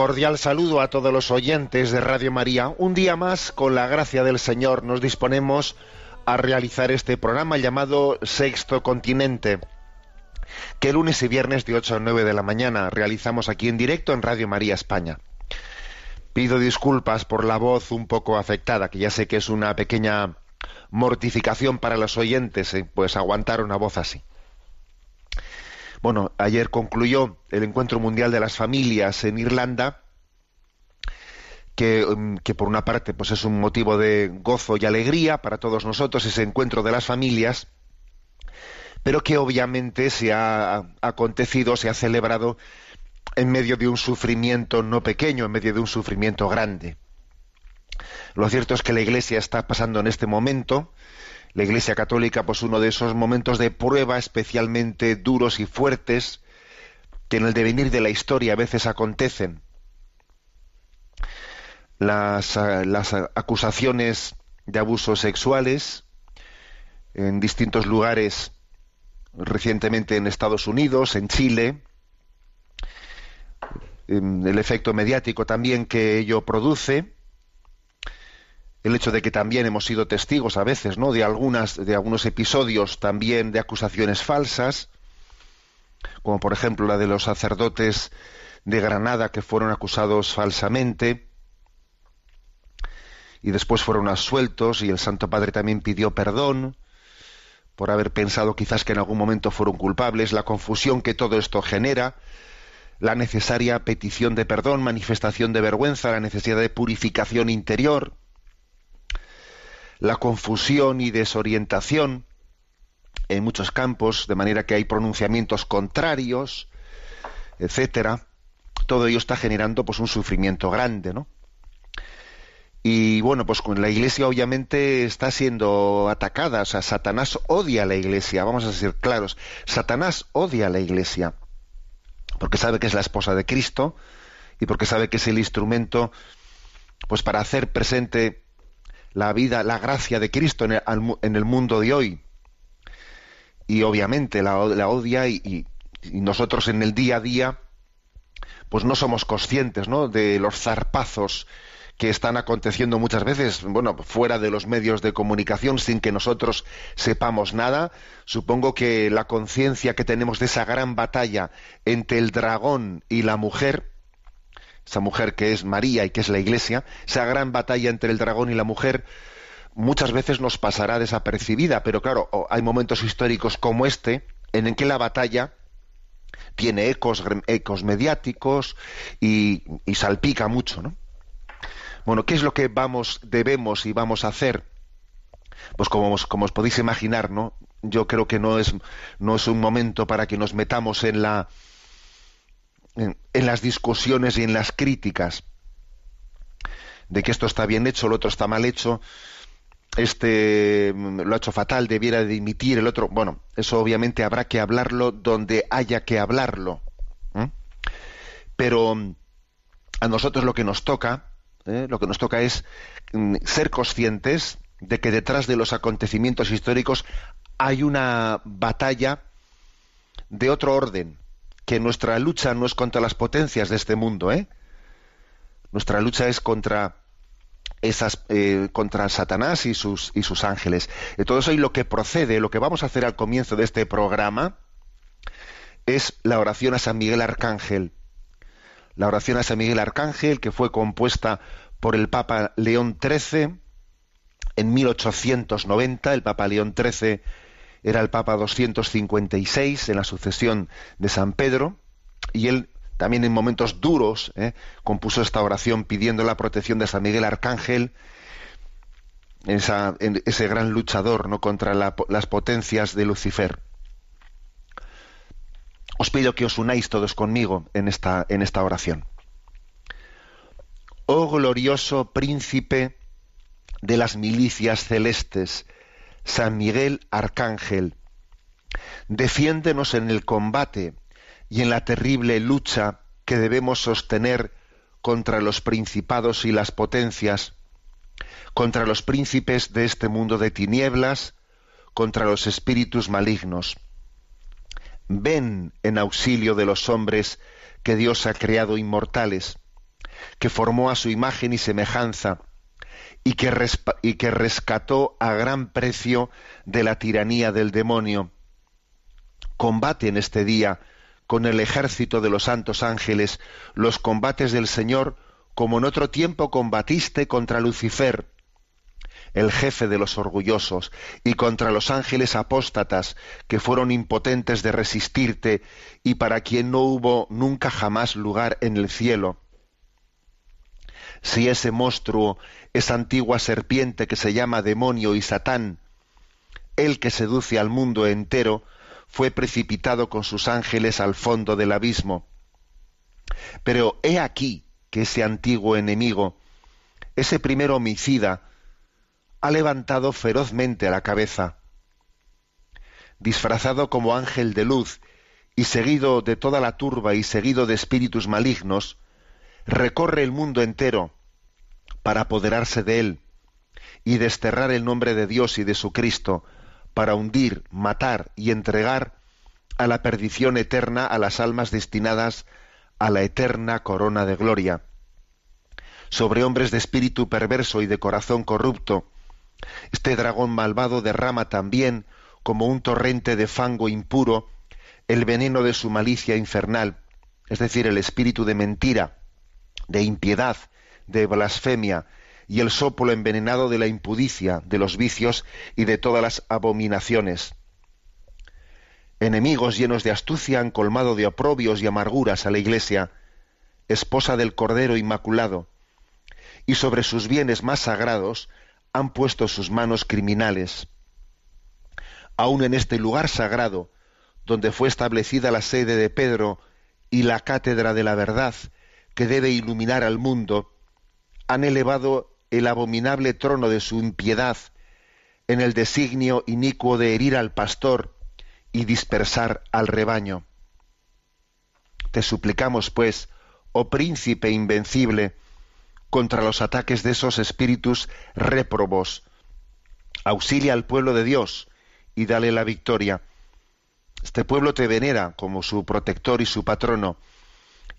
Cordial saludo a todos los oyentes de Radio María. Un día más, con la gracia del Señor, nos disponemos a realizar este programa llamado Sexto Continente, que lunes y viernes de 8 a 9 de la mañana realizamos aquí en directo en Radio María España. Pido disculpas por la voz un poco afectada, que ya sé que es una pequeña mortificación para los oyentes, ¿eh? pues aguantar una voz así. Bueno, ayer concluyó el Encuentro Mundial de las Familias en Irlanda, mm, que, por una parte pues es un motivo de gozo y alegría para todos nosotros, ese encuentro de las familias, pero que obviamente se ha acontecido, se ha celebrado en medio de un sufrimiento no pequeño, en medio de un sufrimiento grande. Lo cierto es que la Iglesia está pasando en este momento la Iglesia Católica, pues uno de esos momentos de prueba especialmente duros y fuertes que en el devenir de la historia a veces acontecen. Las, ah, las acusaciones de abusos sexuales en distintos lugares, recientemente en Estados Unidos, en Chile, el efecto mediático también que ello produce, el hecho de que también hemos sido testigos a veces, ¿no? De algunas, de algunos episodios también de acusaciones falsas, como por ejemplo la de los sacerdotes de Granada que fueron acusados falsamente y después fueron absueltos y el Santo Padre también pidió perdón por haber pensado quizás que en algún momento fueron culpables, la confusión que todo esto genera, la necesaria petición de perdón, manifestación de vergüenza, la necesidad de purificación interior, la confusión y desorientación en muchos campos, de manera que hay pronunciamientos contrarios, etcétera. Todo ello está generando pues un sufrimiento grande, ¿no? Y bueno, pues con la Iglesia obviamente está siendo atacada, o sea, Satanás odia a la Iglesia, vamos a ser claros, Satanás odia a la Iglesia, porque sabe que es la esposa de Cristo y porque sabe que es el instrumento pues para hacer presente la vida, la gracia de Cristo en el, mundo de hoy. Y obviamente la, odia y, nosotros en el día a día pues no somos conscientes ¿no? de los zarpazos que están aconteciendo muchas veces, bueno, fuera de los medios de comunicación, sin que nosotros sepamos nada. Supongo que la conciencia que tenemos de esa gran batalla entre el dragón y la mujer, esa mujer que es María y que es la Iglesia, esa gran batalla entre el dragón y la mujer, muchas veces nos pasará desapercibida, pero claro, hay momentos históricos como este en que la batalla tiene ecos, ecos mediáticos y, salpica mucho, ¿no? Bueno, ¿qué es lo que vamos, debemos y vamos a hacer? Pues como, como os podéis imaginar, ¿no? Yo creo que no es, no es un momento para que nos metamos en la, en, las discusiones y en las críticas de que esto está bien hecho, lo otro está mal hecho, este mm, lo ha hecho fatal, debiera dimitir, el otro, bueno, eso obviamente habrá que hablarlo donde haya que hablarlo. Pero mm, a nosotros lo que nos toca, ¿eh? lo que nos toca es mm, ser conscientes de que detrás de los acontecimientos históricos hay una batalla de otro orden, que nuestra lucha no es contra las potencias de este mundo, ¿eh? Nuestra lucha es contra esas eh, contra Satanás y sus y sus ángeles. Entonces hoy lo que procede, lo que vamos a hacer al comienzo de este programa es la oración a San Miguel Arcángel. La oración a San Miguel Arcángel que fue compuesta por el Papa León XIII en 1890. El Papa León XIII era el Papa 256 en la sucesión de San Pedro, y él también en momentos duros ¿eh? compuso esta oración pidiendo la protección de San Miguel Arcángel, ese gran luchador ¿no? contra las potencias de Lucifer. Os pido que os unáis todos conmigo en esta, en esta oración. Oh glorioso príncipe de las milicias celestes, San Miguel Arcángel, defiéndenos en el combate y en la terrible lucha que debemos sostener contra los principados y las potencias, contra los príncipes de este mundo de tinieblas, contra los espíritus malignos. Ven en auxilio de los hombres que Dios ha creado inmortales, que formó a su imagen y semejanza, y que, rescató a gran precio de la tiranía del demonio. Combate en este día con el ejército de los santos ángeles los combates del Señor como en otro tiempo combatiste contra Lucifer, el jefe de los orgullosos, y contra los ángeles apóstatas que fueron impotentes de resistirte y para quien no hubo nunca jamás lugar en el cielo. Si ese monstruo, esa antigua serpiente que se llama demonio y Satán, el que seduce al mundo entero, fue precipitado con sus ángeles al fondo del abismo. Pero he aquí que ese antiguo enemigo, ese primer homicida, ha levantado ferozmente la cabeza. Disfrazado como ángel de luz y seguido de toda la turba y seguido de espíritus malignos, recorre el mundo entero para apoderarse de él y desterrar el nombre de Dios y de su Cristo, para hundir, matar y entregar a la perdición eterna a las almas destinadas a la eterna corona de gloria. Sobre hombres de espíritu perverso y de corazón corrupto, este dragón malvado derrama también, como un torrente de fango impuro, el veneno de su malicia infernal, es decir, el espíritu de mentira, de impiedad, de blasfemia, y el soplo envenenado de la impudicia, de los vicios y de todas las abominaciones. Enemigos llenos de astucia han colmado de oprobios y amarguras a la Iglesia, esposa del Cordero Inmaculado, y sobre sus bienes más sagrados han puesto sus manos criminales. Aun en este lugar sagrado, donde fue establecida la sede de Pedro y la cátedra de la verdad que debe iluminar al mundo, han elevado el abominable trono de su impiedad en el designio inicuo de herir al pastor y dispersar al rebaño. Te suplicamos, pues, oh príncipe invencible, contra los ataques de esos espíritus réprobos. Auxilia al pueblo de Dios y dale la victoria. Este pueblo te venera como su protector y su patrono,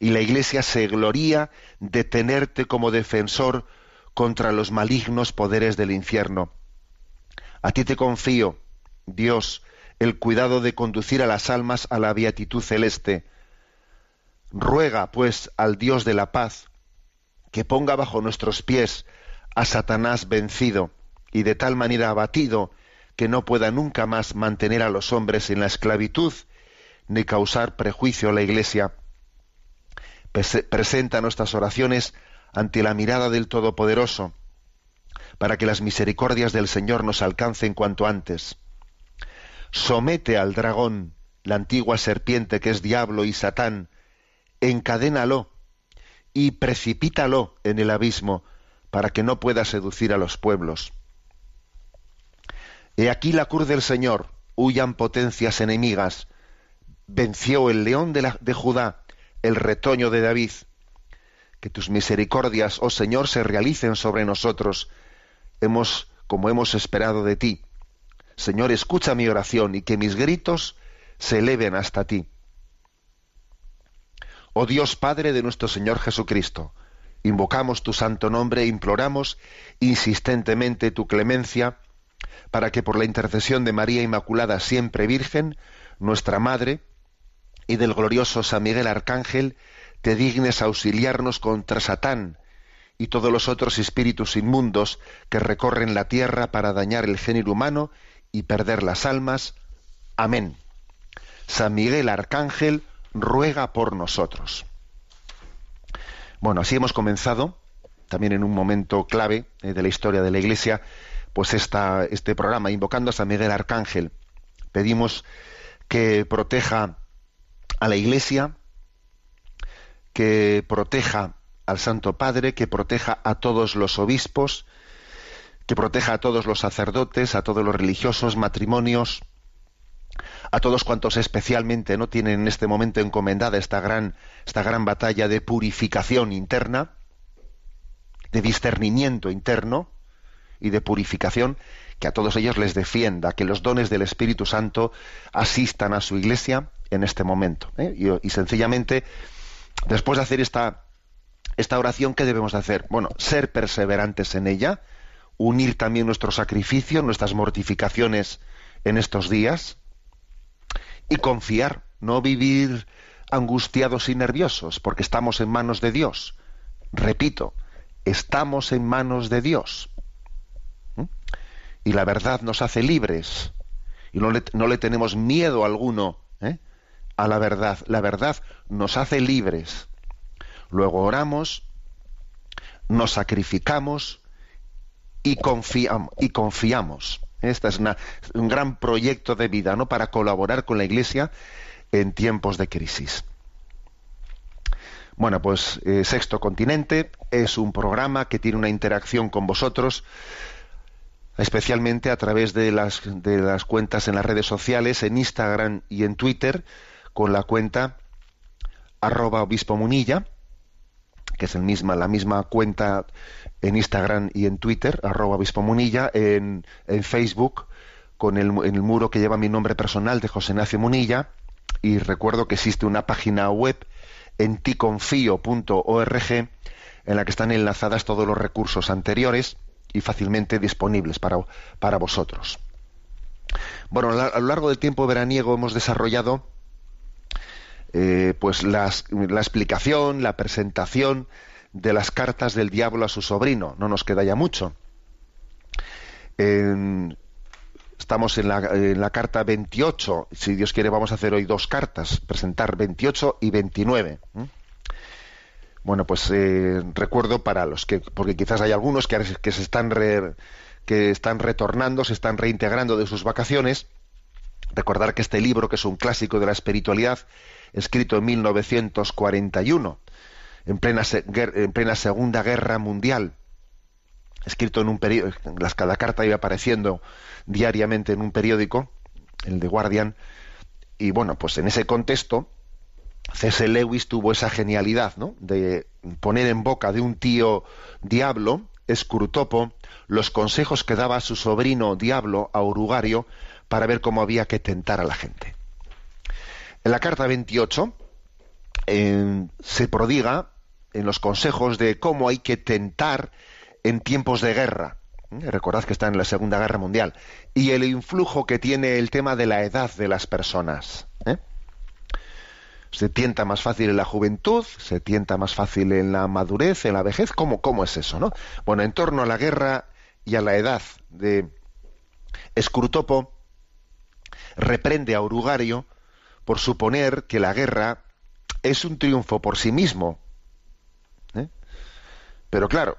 y la Iglesia se gloría de tenerte como defensor contra los malignos poderes del infierno. A ti te confío, Dios, el cuidado de conducir a las almas a la beatitud celeste. Ruega, pues, al Dios de la paz, que ponga bajo nuestros pies a Satanás vencido y de tal manera abatido que no pueda nunca más mantener a los hombres en la esclavitud ni causar prejuicio a la Iglesia. Presenta nuestras oraciones ante la mirada del Todopoderoso, para que las misericordias del Señor nos alcancen cuanto antes. Somete al dragón, la antigua serpiente que es diablo y Satán, encadénalo y precipítalo en el abismo para que no pueda seducir a los pueblos. He aquí la cruz del Señor, huyan potencias enemigas, venció el león de, de Judá, el retoño de David. Que tus misericordias, oh Señor, se realicen sobre nosotros, hemos, como hemos esperado de ti. Señor, escucha mi oración y que mis gritos se eleven hasta ti. Oh Dios Padre de nuestro Señor Jesucristo, invocamos tu santo nombre e imploramos insistentemente tu clemencia para que por la intercesión de María Inmaculada siempre Virgen, nuestra Madre, y del glorioso San Miguel Arcángel, te dignes auxiliarnos contra Satán y todos los otros espíritus inmundos que recorren la tierra para dañar el género humano y perder las almas. Amén. San Miguel Arcángel ruega por nosotros. Bueno, así hemos comenzado, también en un momento clave eh, de la historia de la Iglesia, pues esta, este programa, invocando a San Miguel Arcángel. Pedimos que proteja a la Iglesia, que proteja al Santo Padre, que proteja a todos los obispos, que proteja a todos los sacerdotes, a todos los religiosos, matrimonios, a todos cuantos especialmente no tienen en este momento encomendada esta gran, esta gran batalla de purificación interna, de discernimiento interno y de purificación, que a todos ellos les defienda, que los dones del Espíritu Santo asistan a su iglesia en este momento. ¿eh? Y, sencillamente, después de hacer esta, esta oración, ¿qué debemos de hacer? Bueno, ser perseverantes en ella, unir también nuestro sacrificio, nuestras mortificaciones en estos días, y confiar, no vivir angustiados y nerviosos, porque estamos en manos de Dios. Repito, estamos en manos de Dios. Y la verdad nos hace libres. Y no le, no le tenemos miedo alguno ¿eh? a la verdad. La verdad nos hace libres. Luego oramos, nos sacrificamos y, confiamos, y confiamos. Este es un gran proyecto de vida, ¿no? Para colaborar con la Iglesia en tiempos de crisis. Bueno, pues eh, Sexto Continente es un programa que tiene una interacción con vosotros, especialmente a través de las, de las cuentas en las redes sociales, en Instagram y en Twitter, con la cuenta arroba obispo munilla, que es el misma, la misma cuenta en Instagram y en Twitter, arroba obispo munilla, en, en Facebook, con el, en el muro que lleva mi nombre personal de José Ignacio Munilla, y recuerdo que existe una página web en ticonfío.org en la que están enlazadas todos los recursos anteriores y fácilmente disponibles para, para vosotros. Bueno, a lo largo del tiempo veraniego hemos desarrollado eh, pues la explicación, la presentación de las cartas del diablo a su sobrino. No nos queda ya mucho. estamos en la, en la, carta 28. Si Dios quiere, vamos a hacer hoy dos cartas, presentar 28 y 29. Bueno, pues eh, recuerdo para los que, porque quizás hay algunos que, se están que están retornando, se están reintegrando de sus vacaciones. Recordar que este libro, que es un clásico de la espiritualidad, escrito en 1941, en plena, en plena Segunda Guerra Mundial, escrito en un periódico, cada carta iba apareciendo diariamente en un periódico, el de Guardian, y bueno, pues en ese contexto, C.S. Lewis tuvo esa genialidad, ¿no? De poner en boca de un tío diablo, Escrutopo, los consejos que daba su sobrino diablo, a Urugario, para ver cómo había que tentar a la gente. En la carta 28 se prodiga en los consejos de cómo hay que tentar en tiempos de guerra. ¿Eh? Recordad que está en la Segunda Guerra Mundial. Y el influjo que tiene el tema de la edad de las personas. ¿eh? Se tienta más fácil en la juventud, se tienta más fácil en la madurez, en la vejez. ¿Cómo, cómo es eso? ¿no? Bueno, en torno a la guerra y a la edad de Escrutopo, reprende a Urugario por suponer que la guerra es un triunfo por sí mismo. ¿eh? Pero claro,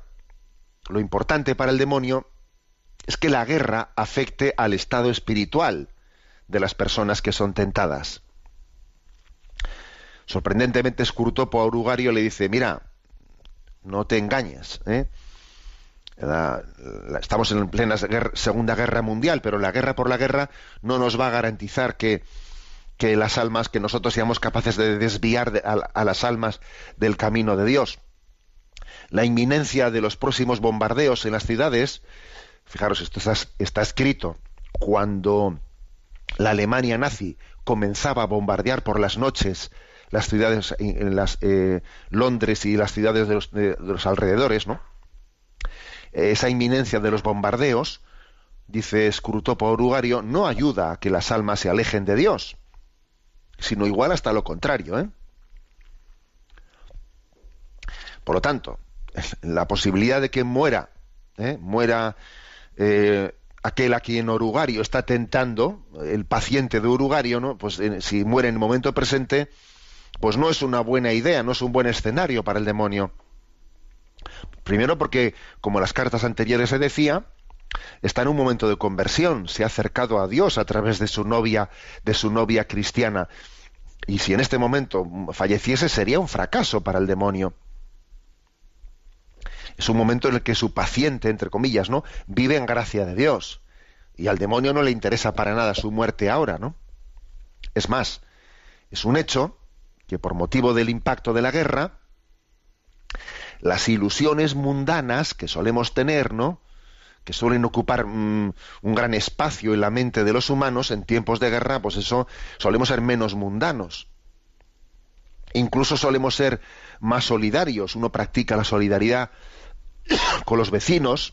lo importante para el demonio es que la guerra afecte al estado espiritual de las personas que son tentadas. Sorprendentemente, Scurtopo a Urugario le dice, mira, no te engañes, ¿eh? estamos en plena Segunda Guerra Mundial, pero la guerra por la guerra no nos va a garantizar que que las almas, que nosotros seamos capaces de desviar a, las almas del camino de Dios. La inminencia de los próximos bombardeos en las ciudades, fijaros, esto está, escrito, cuando la Alemania nazi comenzaba a bombardear por las noches las ciudades, en las, eh, Londres y las ciudades de los, de los alrededores, ¿no? Esa inminencia de los bombardeos, dice Scrutopo Orugario, no ayuda a que las almas se alejen de Dios sino igual hasta lo contrario. ¿eh? Por lo tanto, la posibilidad de que muera, ¿eh? muera eh, aquel a quien Orugario está tentando, el paciente de Orugario, ¿no? Pues eh, si muere en el momento presente, pues no es una buena idea, no es un buen escenario para el demonio. Primero porque, como las cartas anteriores se decía, está en un momento de conversión, se ha acercado a Dios a través de su novia, de su novia cristiana. Y si en este momento falleciese sería un fracaso para el demonio. Es un momento en el que su paciente, entre comillas, ¿no? vive en gracia de Dios. Y al demonio no le interesa para nada su muerte ahora, ¿no? Es más, es un hecho que por motivo del impacto de la guerra, las ilusiones mundanas que solemos tener, ¿no? que suelen ocupar mm, un gran espacio en la mente de los humanos en tiempos de guerra, pues eso solemos ser menos mundanos. Incluso solemos ser más solidarios. Uno practica la solidaridad con los vecinos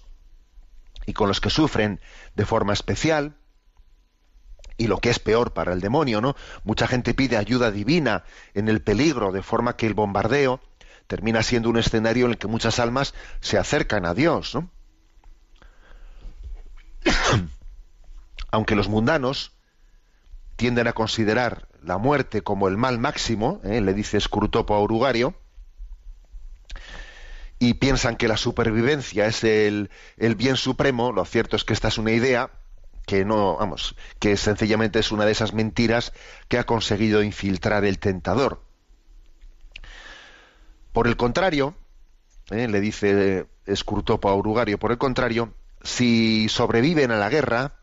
y con los que sufren de forma especial. Y lo que es peor para el demonio, ¿no? Mucha gente pide ayuda divina en el peligro, de forma que el bombardeo termina siendo un escenario en el que muchas almas se acercan a Dios, ¿no? Aunque los mundanos tienden a considerar la muerte como el mal máximo, ¿eh? le dice Scrutopo a Urugario, y piensan que la supervivencia es el, el, bien supremo, lo cierto es que esta es una idea que no, vamos, que sencillamente es una de esas mentiras que ha conseguido infiltrar el tentador. Por el contrario, ¿eh? le dice Scrutopo a Urugario, por el contrario, si sobreviven a la guerra,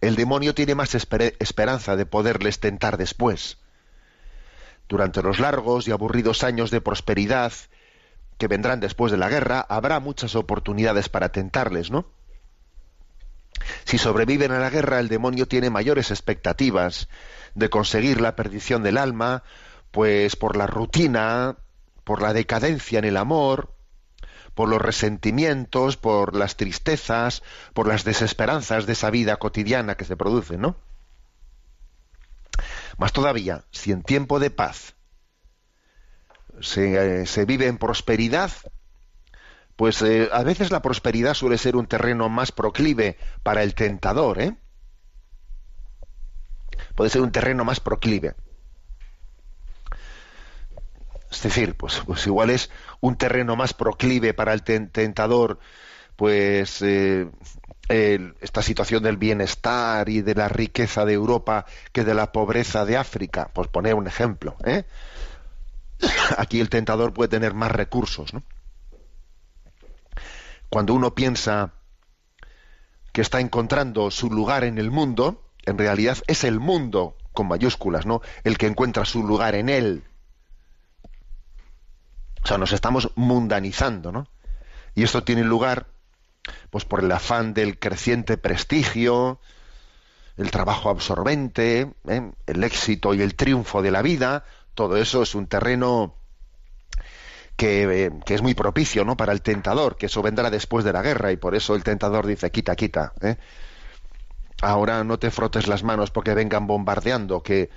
el demonio tiene más esperanza de poderles tentar después. Durante los largos y aburridos años de prosperidad que vendrán después de la guerra, habrá muchas oportunidades para tentarles, ¿no? Si sobreviven a la guerra, el demonio tiene mayores expectativas de conseguir la perdición del alma, pues por la rutina, por la decadencia en el amor, por los resentimientos, por las tristezas, por las desesperanzas de esa vida cotidiana que se produce, ¿no? Más todavía, si en tiempo de paz se, eh, vive en prosperidad, pues eh, a veces la prosperidad suele ser un terreno más proclive para el tentador, ¿eh? Puede ser un terreno más proclive. Es decir, pues, pues igual es un terreno más proclive para el tentador, pues eh, esta situación del bienestar y de la riqueza de Europa que de la pobreza de África, por poner un ejemplo. ¿eh? Aquí el tentador puede tener más recursos. ¿no? Cuando uno piensa que está encontrando su lugar en el mundo, en realidad es el mundo con mayúsculas, ¿no? El que encuentra su lugar en él. O sea, nos estamos mundanizando, ¿no? Y esto tiene lugar pues por el afán del creciente prestigio, el trabajo absorbente, ¿eh? el éxito y el triunfo de la vida, todo eso es un terreno que, eh, que, es muy propicio ¿no? para el tentador, que eso vendrá después de la guerra, y por eso el tentador dice, quita, quita. ¿eh? Ahora no te frotes las manos porque vengan bombardeando, que,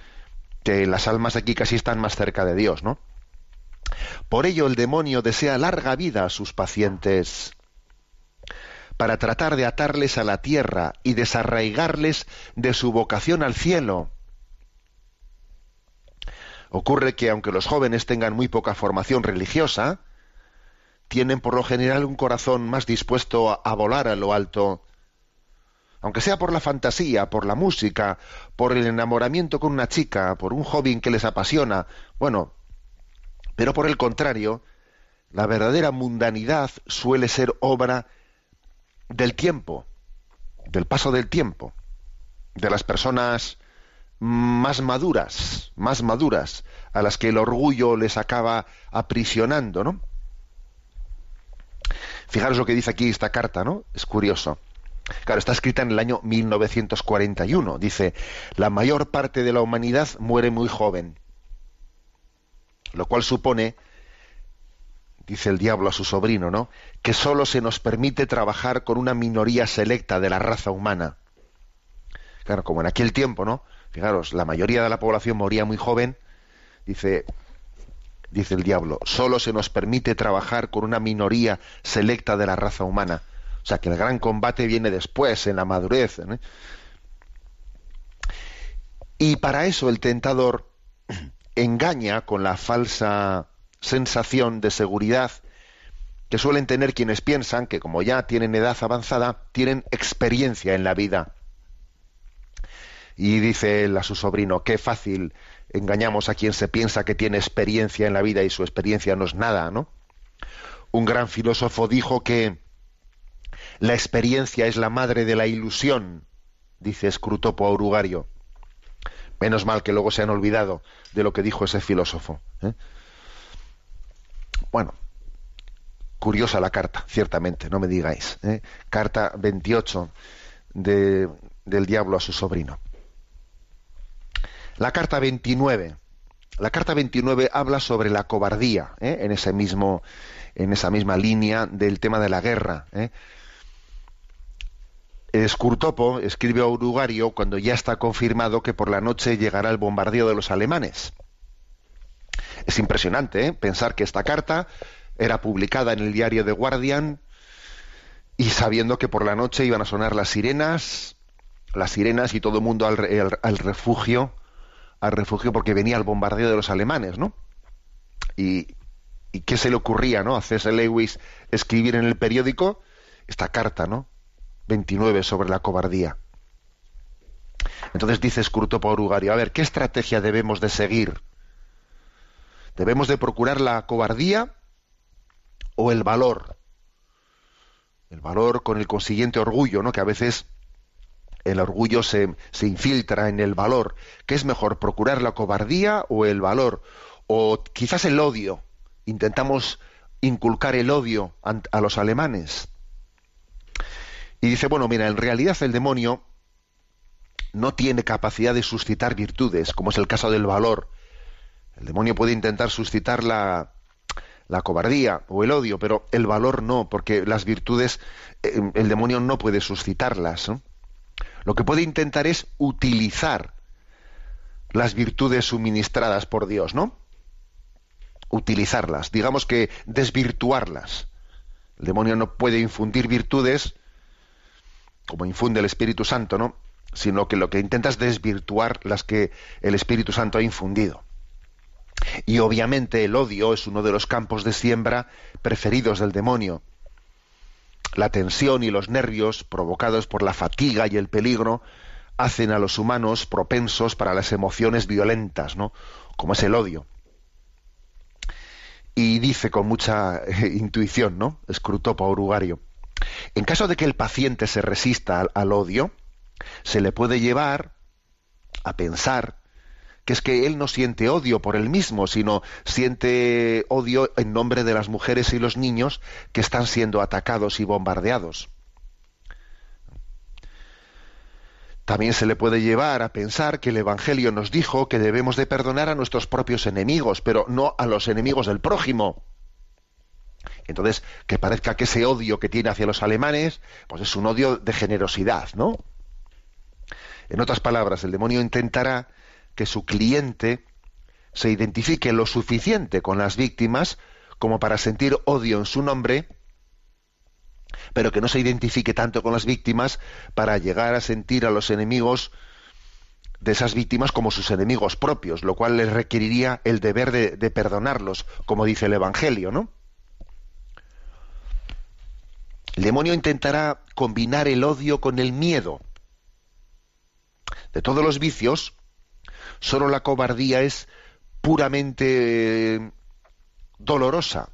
que las almas aquí casi están más cerca de Dios, ¿no? Por ello el demonio desea larga vida a sus pacientes para tratar de atarles a la tierra y desarraigarles de su vocación al cielo. Ocurre que aunque los jóvenes tengan muy poca formación religiosa, tienen por lo general un corazón más dispuesto a, volar a lo alto, aunque sea por la fantasía, por la música, por el enamoramiento con una chica, por un joven que les apasiona, bueno, pero por el contrario, la verdadera mundanidad suele ser obra del tiempo, del paso del tiempo, de las personas más maduras, más maduras, a las que el orgullo les acaba aprisionando, ¿no? Fijaros lo que dice aquí esta carta, ¿no? Es curioso. Claro, está escrita en el año 1941. Dice, la mayor parte de la humanidad muere muy joven lo cual supone, dice el diablo a su sobrino, ¿no? que sólo se nos permite trabajar con una minoría selecta de la raza humana. Claro, como en aquel tiempo, ¿no? Fijaros, la mayoría de la población moría muy joven, dice, dice el diablo, solo se nos permite trabajar con una minoría selecta de la raza humana. O sea, que el gran combate viene después, en la madurez. ¿eh? Y para eso el tentador engaña con la falsa sensación de seguridad que suelen tener quienes piensan que como ya tienen edad avanzada, tienen experiencia en la vida. Y dice él a su sobrino, qué fácil engañamos a quien se piensa que tiene experiencia en la vida y su experiencia no es nada, ¿no? Un gran filósofo dijo que la experiencia es la madre de la ilusión, dice Scrutopo Aurugario. Menos mal que luego se han olvidado de lo que dijo ese filósofo. ¿eh? Bueno, curiosa la carta, ciertamente, no me digáis. ¿eh? Carta 28 del diablo a su sobrino. La carta 29. La carta 29 habla sobre la cobardía, ¿eh? en, ese mismo, en esa misma línea del tema de la guerra. ¿eh? Escurtopo escribe a Urugario cuando ya está confirmado que por la noche llegará el bombardeo de los alemanes. Es impresionante pensar que esta carta era publicada en el diario The Guardian y sabiendo que por la noche iban a sonar las sirenas, las sirenas y todo el mundo al, refugio, al refugio porque venía el bombardeo de los alemanes, ¿no? Y, qué se le ocurría, ¿no? A C.S. Lewis escribir en el periódico esta carta, ¿no? 29 sobre la cobardía. Entonces dice Scruto Urugario, a ver, ¿qué estrategia debemos de seguir? ¿Debemos de procurar la cobardía o el valor. El valor con el consiguiente orgullo, ¿no? Que a veces el orgullo se, se infiltra en el valor. ¿Qué es mejor, procurar la cobardía o el valor? O quizás el odio. Intentamos inculcar el odio a los alemanes. Y dice, bueno, mira, en realidad el demonio no tiene capacidad de suscitar virtudes, como es el caso del valor. El demonio puede intentar suscitar la, la cobardía o el odio, pero el valor no, porque las virtudes eh, el demonio no puede suscitarlas. Lo que puede intentar es utilizar las virtudes suministradas por Dios, ¿no? Utilizarlas, digamos que desvirtuarlas. El demonio no puede infundir virtudes como infunde el Espíritu Santo, ¿no? Sino que lo que intenta es desvirtuar las que el Espíritu Santo ha infundido. Y obviamente el odio es uno de los campos de siembra preferidos del demonio. La tensión y los nervios provocados por la fatiga y el peligro hacen a los humanos propensos para las emociones violentas, ¿no? Como es el odio. Y dice con mucha eh, intuición, ¿no? Escrutopo Urugario. En caso de que el paciente se resista al odio, se le puede llevar a pensar que es que él no siente odio por él mismo, sino siente odio en nombre de las mujeres y los niños que están siendo atacados y bombardeados. También se le puede llevar a pensar que el Evangelio nos dijo que debemos de perdonar a nuestros propios enemigos, pero no a los enemigos del prójimo. Entonces, que parezca que ese odio que tiene hacia los alemanes, pues es un odio de generosidad, ¿no? En otras palabras, el demonio intentará que su cliente se identifique lo suficiente con las víctimas como para sentir odio en su nombre, pero que no se identifique tanto con las víctimas para llegar a sentir a los enemigos de esas víctimas como sus enemigos propios, lo cual les requeriría el deber de, perdonarlos, como dice el Evangelio, ¿no? El demonio intentará combinar el odio con el miedo. De todos los vicios, Solo la cobardía es puramente eh, dolorosa.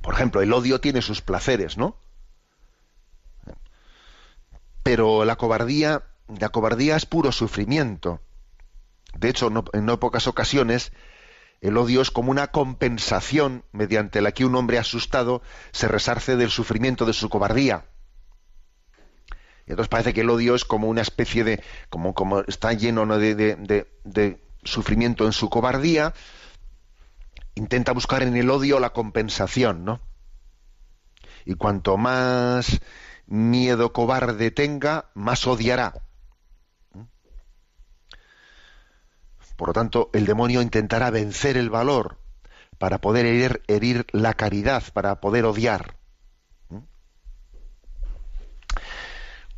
Por ejemplo, el odio tiene sus placeres, ¿no? Pero la cobardía, la cobardía es puro sufrimiento. De hecho, en no pocas ocasiones, el odio es como una compensación mediante la que un hombre asustado se resarce del sufrimiento de su cobardía. Y entonces parece que el odio es como una especie de, como, como está lleno de, de, sufrimiento en su cobardía, intenta buscar en el odio la compensación, ¿no? Y cuanto más miedo cobarde tenga, más odiará. Por lo tanto, el demonio intentará vencer el valor para poder herir la caridad, para poder odiar.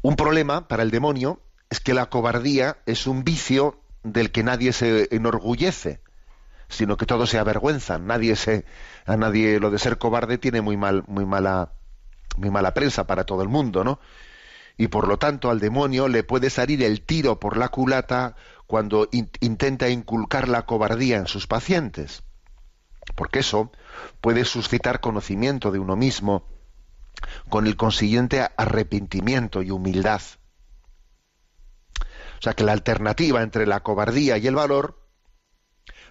Un problema para el demonio es que la cobardía es un vicio del que nadie se enorgullece, sino que todos se avergüenzan. Nadie se, a nadie lo de ser cobarde tiene muy mal, muy mala, muy mala prensa para todo el mundo, ¿no? Y por lo tanto al demonio le puede salir el tiro por la culata cuando intenta inculcar la cobardía en sus pacientes, porque eso puede suscitar conocimiento de uno mismo, con el consiguiente arrepentimiento y humildad. O sea que la alternativa entre la cobardía y el valor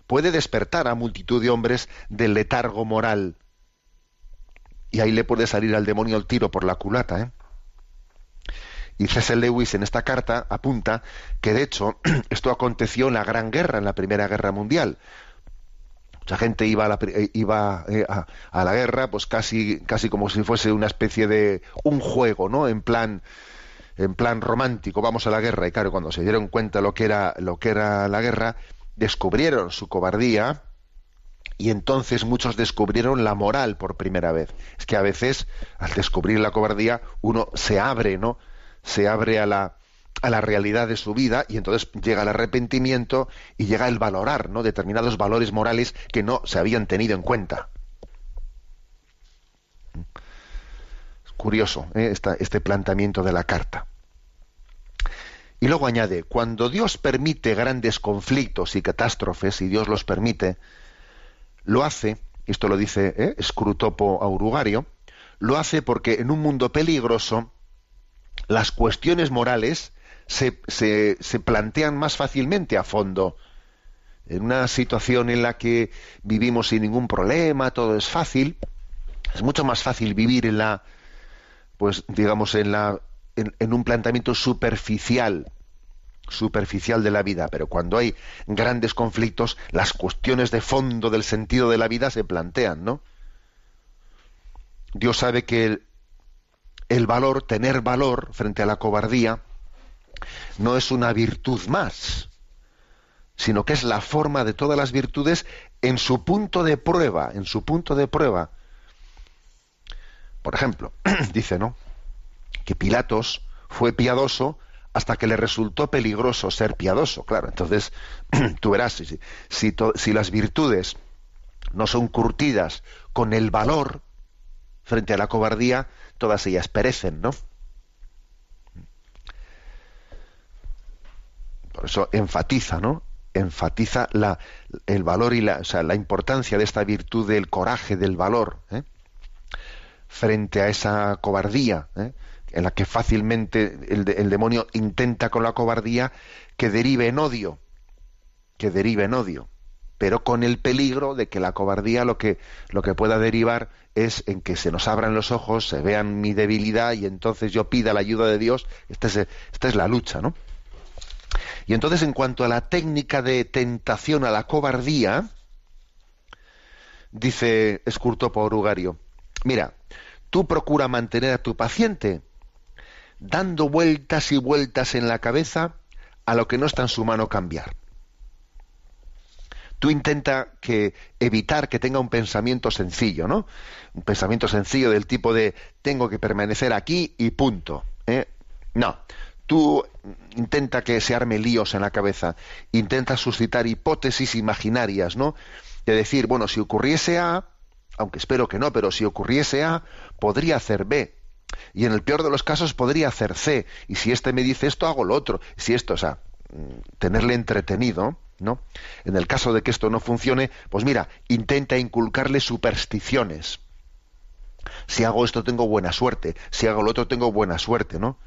puede despertar a multitud de hombres del letargo moral. Y ahí le puede salir al demonio el tiro por la culata. ¿eh? Y C.S. Lewis en esta carta apunta que de hecho esto aconteció en la Gran Guerra, en la Primera Guerra Mundial. Mucha gente iba a la, eh, iba eh, a, la guerra pues casi, casi como si fuese una especie de un juego, ¿no? En plan en plan romántico, vamos a la guerra. Y claro, cuando se dieron cuenta lo que era, lo que era la guerra, descubrieron su cobardía y entonces muchos descubrieron la moral por primera vez. Es que a veces, al descubrir la cobardía, uno se abre, ¿no? Se abre a la, a la realidad de su vida y entonces llega el arrepentimiento y llega el valorar, ¿no? Determinados valores morales que no se habían tenido en cuenta. Curioso ¿eh? este planteamiento de la carta. Y luego añade, cuando Dios permite grandes conflictos y catástrofes, y Dios los permite, lo hace, esto lo dice ¿eh? Scrutopo Aurugario, lo hace porque en un mundo peligroso las cuestiones morales se, se, plantean más fácilmente a fondo. En una situación en la que vivimos sin ningún problema, todo es fácil, es mucho más fácil vivir en la pues digamos en la en, un planteamiento superficial superficial de la vida, pero cuando hay grandes conflictos, las cuestiones de fondo del sentido de la vida se plantean, ¿no? Dios sabe que el, el valor, tener valor frente a la cobardía, no es una virtud más, sino que es la forma de todas las virtudes en su punto de prueba, en su punto de prueba. Por ejemplo, dice, ¿no? Que Pilatos fue piadoso hasta que le resultó peligroso ser piadoso. Claro, entonces tú verás, si, si, si las virtudes no son curtidas con el valor frente a la cobardía, todas ellas perecen, ¿no? Eso enfatiza, ¿no? Enfatiza la, el valor y la, o sea, la importancia de esta virtud del coraje, del valor. ¿eh? frente a esa cobardía, ¿eh? en la que fácilmente el, demonio intenta con la cobardía que derive en odio, que derive en odio, pero con el peligro de que la cobardía lo que, lo que pueda derivar es en que se nos abran los ojos, se vean mi debilidad y entonces yo pida la ayuda de Dios. Esta es, esta es la lucha, ¿no? Y entonces en cuanto a la técnica de tentación a la cobardía, dice Escurto Ugario, mira, tú procura mantener a tu paciente dando vueltas y vueltas en la cabeza a lo que no está en su mano cambiar. Tú intenta que evitar que tenga un pensamiento sencillo, ¿no? Un pensamiento sencillo del tipo de tengo que permanecer aquí y punto. ¿eh? No, tú intenta que se arme líos en la cabeza, intenta suscitar hipótesis imaginarias, ¿no? De decir, bueno, si ocurriese A, aunque espero que no, pero si ocurriese A, podría hacer B. Y en el peor de los casos podría hacer C. Y si este me dice esto, hago lo otro. Si esto, o sea, mm, tenerle entretenido, ¿no? En el caso de que esto no funcione, pues mira, intenta inculcarle supersticiones. Si hago esto tengo buena suerte, si hago lo otro tengo buena suerte, ¿no?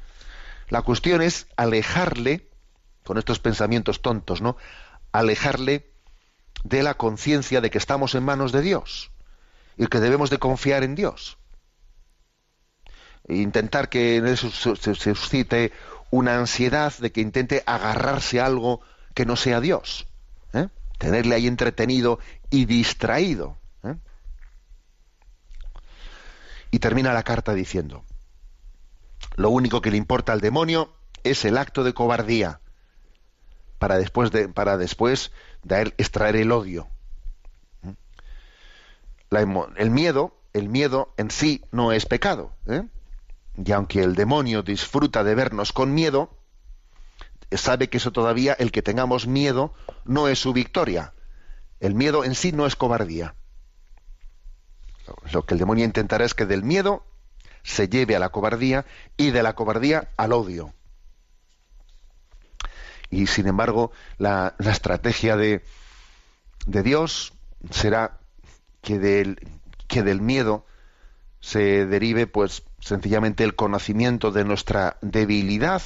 La cuestión es alejarle, con estos pensamientos tontos, ¿no? Alejarle de la conciencia de que estamos en manos de Dios y que debemos de confiar en Dios. Intentar que en eso se suscite una ansiedad de que intente agarrarse a algo que no sea Dios. ¿eh? Tenerle ahí entretenido y distraído. ¿eh? Y termina la carta diciendo, lo único que le importa al demonio es el acto de cobardía para después de, para después de extraer el odio el miedo, el miedo en sí no es pecado. ¿eh? y aunque el demonio disfruta de vernos con miedo, sabe que eso todavía, el que tengamos miedo, no es su victoria. El miedo en sí no es cobardía. Lo que el demonio intentará es que del miedo se lleve a la cobardía y de la cobardía al odio. Y sin embargo, la, estrategia de, de, Dios será que del, que del miedo se derive, pues, sencillamente el conocimiento de nuestra debilidad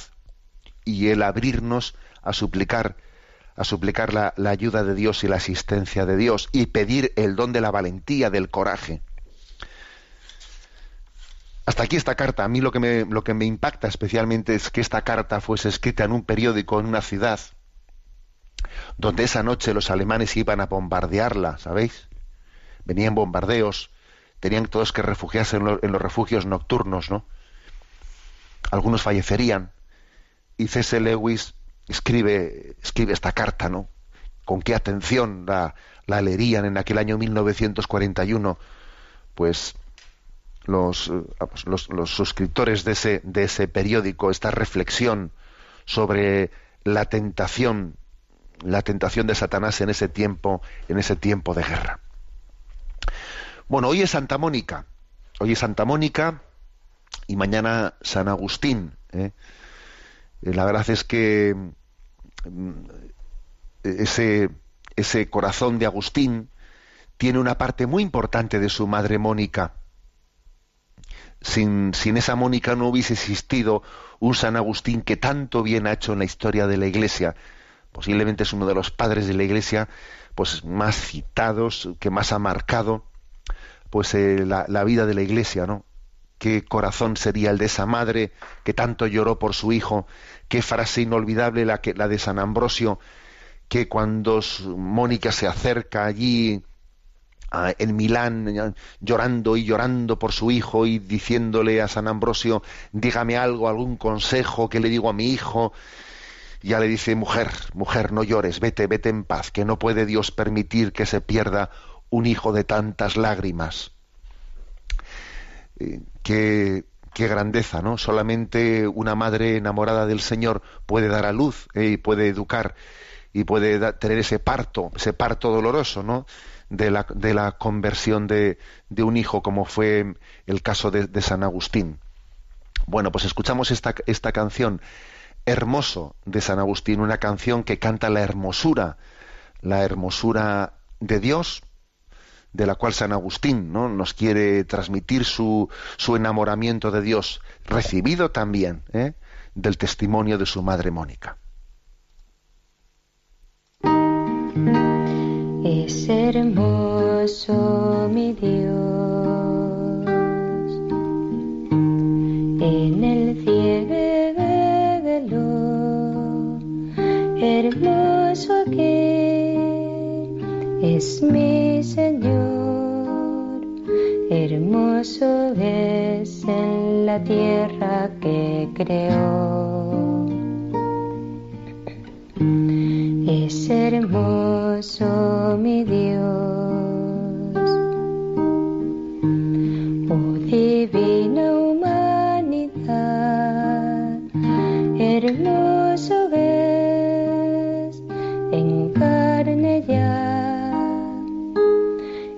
y el abrirnos a suplicar a suplicar la, la, ayuda de Dios y la asistencia de Dios y pedir el don de la valentía, del coraje. Hasta aquí esta carta. A mí lo que, me, lo que me impacta especialmente es que esta carta fuese escrita en un periódico en una ciudad donde esa noche los alemanes iban a bombardearla, ¿sabéis? Venían bombardeos, tenían todos que refugiarse en, los refugios nocturnos, ¿no? Algunos fallecerían. Y C.S. Lewis escribe, escribe esta carta, ¿no? Con qué atención la, la leerían en aquel año 1941, pues eh, los, los, suscriptores de ese, de ese periódico esta reflexión sobre la tentación, la tentación de Satanás en ese tiempo, en ese tiempo de guerra. Bueno, hoy es Santa Mónica, hoy es Santa Mónica y mañana San Agustín. ¿eh? Eh, la verdad es que mm, ese, ese corazón de Agustín tiene una parte muy importante de su madre Mónica sin, esa Mónica no hubiese existido un San Agustín que tanto bien ha hecho en la historia de la Iglesia. Posiblemente es uno de los padres de la Iglesia pues más citados, que más ha marcado pues eh, la, vida de la Iglesia, ¿no? Qué corazón sería el de esa madre que tanto lloró por su hijo, qué frase inolvidable la, que, la de San Ambrosio, que cuando Mónica se acerca allí en Milán llorando y llorando por su hijo y diciéndole a San Ambrosio, dígame algo, algún consejo que le digo a mi hijo. Ya le dice, mujer, mujer, no llores, vete, vete en paz, que no puede Dios permitir que se pierda un hijo de tantas lágrimas. Eh, qué, qué, grandeza, ¿no? Solamente una madre enamorada del Señor puede dar a luz eh, y puede educar y puede tener ese parto, ese parto doloroso, ¿no? De la, de la conversión de, de, un hijo, como fue el caso de, de, San Agustín. Bueno, pues escuchamos esta, esta canción, Hermoso, de San Agustín, una canción que canta la hermosura, la hermosura de Dios, de la cual San Agustín ¿no? nos quiere transmitir su, su enamoramiento de Dios, recibido también ¿eh? del testimonio de su madre Mónica. Hermoso mi Dios en el cielo, hermoso que es mi Señor, hermoso es en la tierra que creó. Es hermoso mi Dios, oh divina humanidad, hermoso es en carne ya,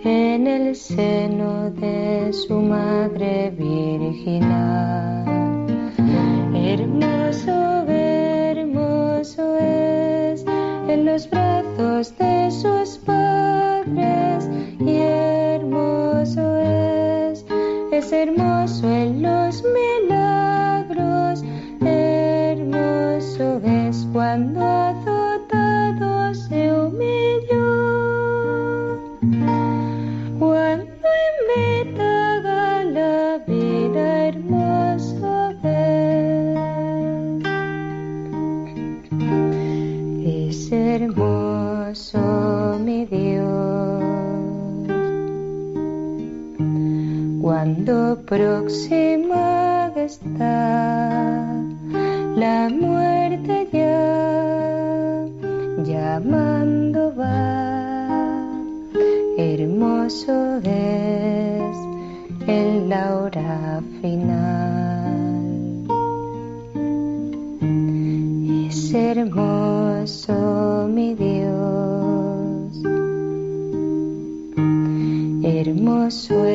en el seno de su madre virginal, hermoso de sus padres y hermoso es, es hermoso en los milagros, próxima está. La muerte ya llamando va. Hermoso es el la hora final. Es hermoso mi Dios. Hermoso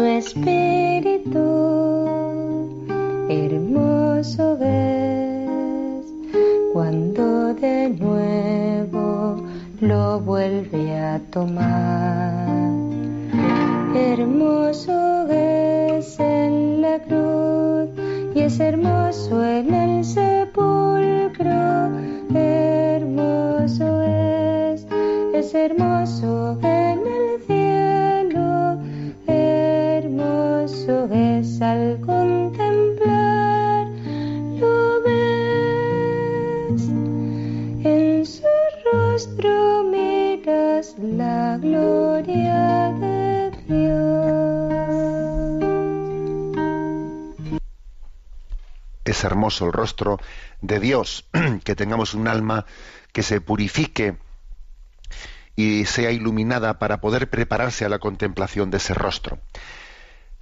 su espíritu. Hermoso es cuando de nuevo lo vuelve a tomar. Hermoso es en la cruz y es hermoso Es hermoso el rostro de Dios, que tengamos un alma que se purifique y sea iluminada para poder prepararse a la contemplación de ese rostro.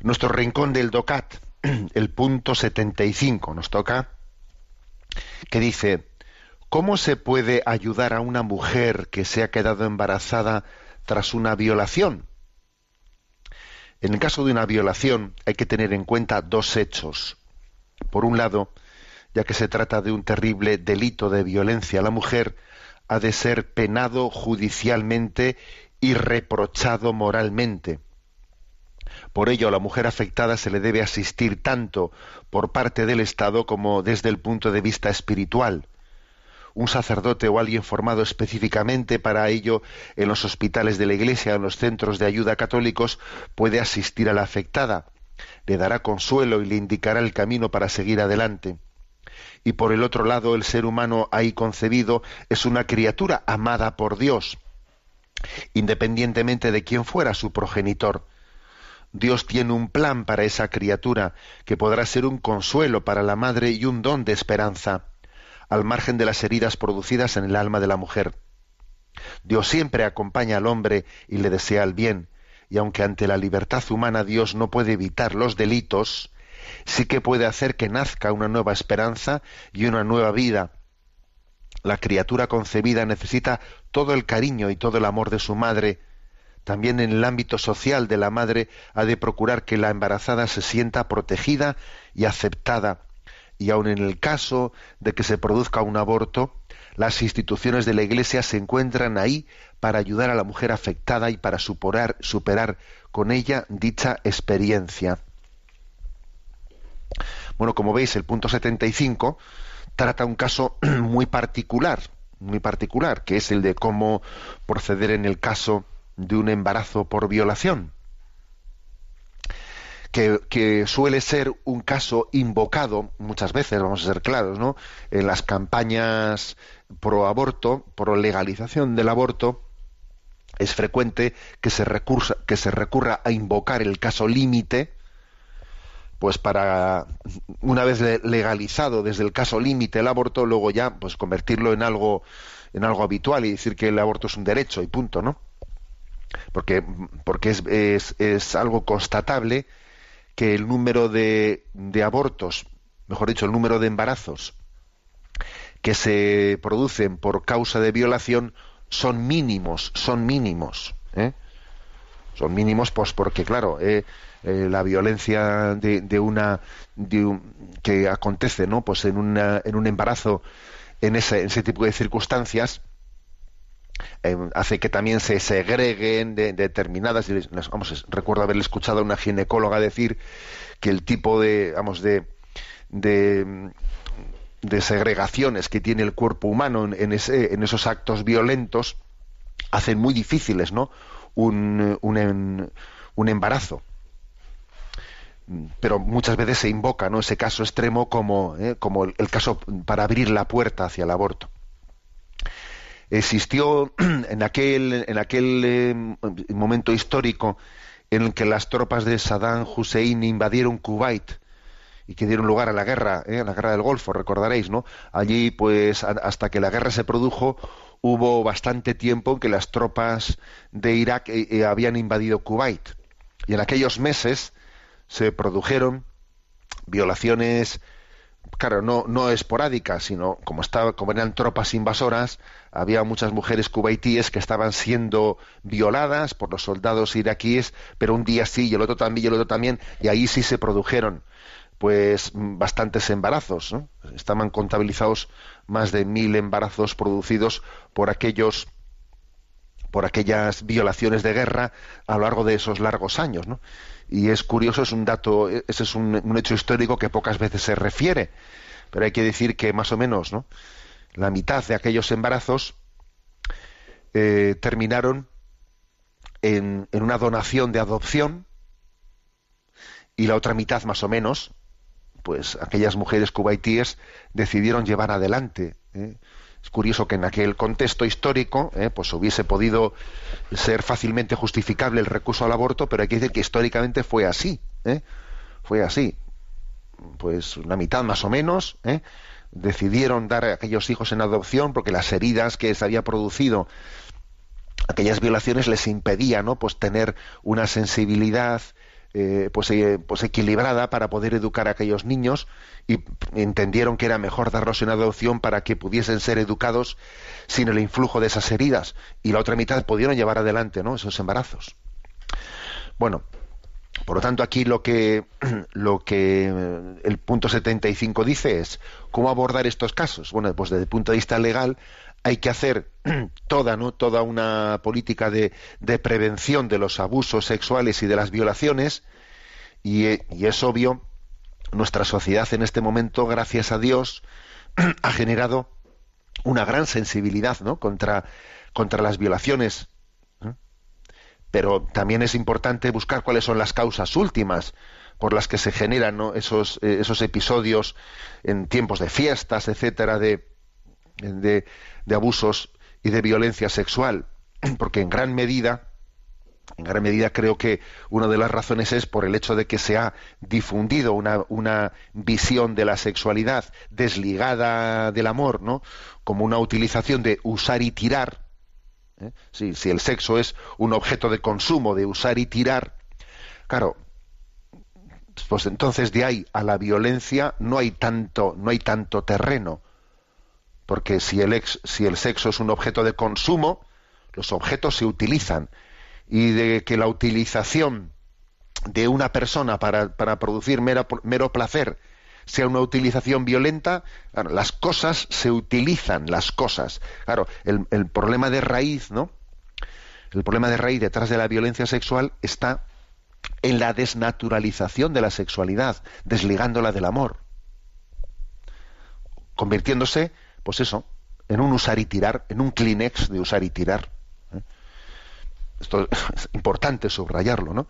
Nuestro rincón del DOCAT, el punto 75, nos toca, que dice, ¿cómo se puede ayudar a una mujer que se ha quedado embarazada tras una violación? En el caso de una violación hay que tener en cuenta dos hechos. Por un lado, ya que se trata de un terrible delito de violencia a la mujer, ha de ser penado judicialmente y reprochado moralmente. Por ello, a la mujer afectada se le debe asistir tanto por parte del Estado como desde el punto de vista espiritual. Un sacerdote o alguien formado específicamente para ello en los hospitales de la Iglesia o en los centros de ayuda católicos puede asistir a la afectada, le dará consuelo y le indicará el camino para seguir adelante y por el otro lado el ser humano ahí concebido es una criatura amada por Dios, independientemente de quién fuera su progenitor. Dios tiene un plan para esa criatura que podrá ser un consuelo para la madre y un don de esperanza, al margen de las heridas producidas en el alma de la mujer. Dios siempre acompaña al hombre y le desea el bien, y aunque ante la libertad humana Dios no puede evitar los delitos, sí que puede hacer que nazca una nueva esperanza y una nueva vida. La criatura concebida necesita todo el cariño y todo el amor de su madre. También en el ámbito social de la madre ha de procurar que la embarazada se sienta protegida y aceptada. Y aun en el caso de que se produzca un aborto, las instituciones de la Iglesia se encuentran ahí para ayudar a la mujer afectada y para superar, superar con ella dicha experiencia. Bueno, como veis, el punto 75 trata un caso muy particular, muy particular, que es el de cómo proceder en el caso de un embarazo por violación. Que, suele ser un caso invocado muchas veces, vamos a ser claros, ¿no? En las campañas pro aborto, pro legalización del aborto, es frecuente que se, recursa, que se recurra a invocar el caso límite pues para una vez legalizado desde el caso límite el aborto luego ya pues convertirlo en algo en algo habitual y decir que el aborto es un derecho y punto no porque porque es, es, es algo constatable que el número de, de abortos mejor dicho el número de embarazos que se producen por causa de violación son mínimos son mínimos ¿eh? son mínimos pues porque claro eh, eh, la violencia de, una que acontece no pues en, una, en un embarazo en ese, ese tipo de circunstancias eh, hace que también se segreguen de, determinadas vamos recuerdo haber escuchado a una ginecóloga decir que el tipo de vamos de, de segregaciones que tiene el cuerpo humano en, ese, en esos actos violentos hacen muy difíciles no un, un, un embarazo pero muchas veces se invoca ¿no? ese caso extremo como, ¿eh? como el, caso para abrir la puerta hacia el aborto. Existió en aquel, en aquel eh, momento histórico en el que las tropas de Saddam Hussein invadieron Kuwait y que dieron lugar a la guerra, ¿eh? a la guerra del Golfo, recordaréis, ¿no? Allí, pues, hasta que la guerra se produjo, hubo bastante tiempo en que las tropas de Irak habían invadido Kuwait. Y en aquellos meses, se produjeron violaciones claro, no, no esporádica, sino como, estaba, como eran tropas invasoras, había muchas mujeres cubaitíes que estaban siendo violadas por los soldados iraquíes, pero un día sí y el otro también y el otro también, y ahí sí se produjeron pues bastantes embarazos. Estaban contabilizados más de mil embarazos producidos por aquellos por aquellas violaciones de guerra a lo largo de esos largos años. ¿no? Y es curioso, es un dato, ese es un, hecho histórico que pocas veces se refiere, pero hay que decir que más o menos ¿no? la mitad de aquellos embarazos eh, terminaron en, en, una donación de adopción y la otra mitad más o menos, pues aquellas mujeres cubaitíes decidieron llevar adelante ¿eh? Es curioso que en aquel contexto histórico eh, pues hubiese podido ser fácilmente justificable el recurso al aborto, pero hay que decir que históricamente fue así. Eh, fue así. Pues la mitad más o menos eh, decidieron dar a aquellos hijos en adopción porque las heridas que se había producido aquellas violaciones les impedían ¿no? pues tener una sensibilidad eh, pues, eh, pues, equilibrada para poder educar a aquellos niños y entendieron que era mejor darlos en adopción para que pudiesen ser educados sin el influjo de esas heridas y la otra mitad pudieron llevar adelante ¿no? esos embarazos. Bueno, por lo tanto aquí lo que lo que eh, el punto 75 dice es cómo abordar estos casos. Bueno, pues desde el punto de vista legal hay que hacer toda, ¿no? toda una política de, prevención de los abusos sexuales y de las violaciones, y, es obvio, nuestra sociedad en este momento, gracias a Dios, ha generado una gran sensibilidad ¿no? contra, contra las violaciones. Pero también es importante buscar cuáles son las causas últimas por las que se generan esos, eh, esos episodios en tiempos de fiestas, etcétera, de, de, abusos y de violencia sexual, porque en gran medida en gran medida creo que una de las razones es por el hecho de que se ha difundido una, una, visión de la sexualidad desligada del amor, ¿no? Como una utilización de usar y tirar. ¿eh? Si, si, el sexo es un objeto de consumo, de usar y tirar, claro, pues entonces de ahí a la violencia no hay tanto, no hay tanto terreno porque si el, si el sexo es un objeto de consumo, los objetos se utilizan y de que la utilización de una persona para, producir mero, placer sea una utilización violenta, las cosas se utilizan, las cosas. Claro, el, el, problema de raíz, ¿no? El problema de raíz detrás de la violencia sexual está en la desnaturalización de la sexualidad, desligándola del amor, convirtiéndose pues eso, en un usar y tirar, en un Kleenex de usar y tirar. ¿eh? Esto es importante subrayarlo, ¿no?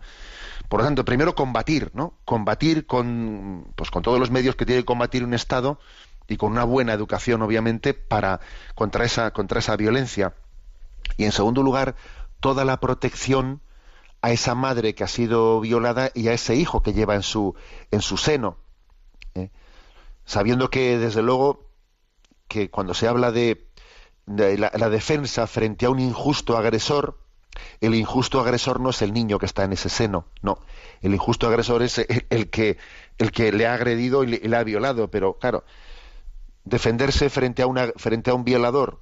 Por lo tanto, primero combatir, ¿no? Combatir con, pues con todos los medios que tiene que combatir un Estado y con una buena educación, obviamente, para contra esa contra esa violencia. Y en segundo lugar, toda la protección a esa madre que ha sido violada y a ese hijo que lleva en su en su seno, ¿eh? sabiendo que desde luego que cuando se habla de, la, defensa frente a un injusto agresor, el injusto agresor no es el niño que está en ese seno, no. El injusto agresor es el, que, el que le ha agredido y le, ha violado, pero claro, defenderse frente a, una, frente a un violador,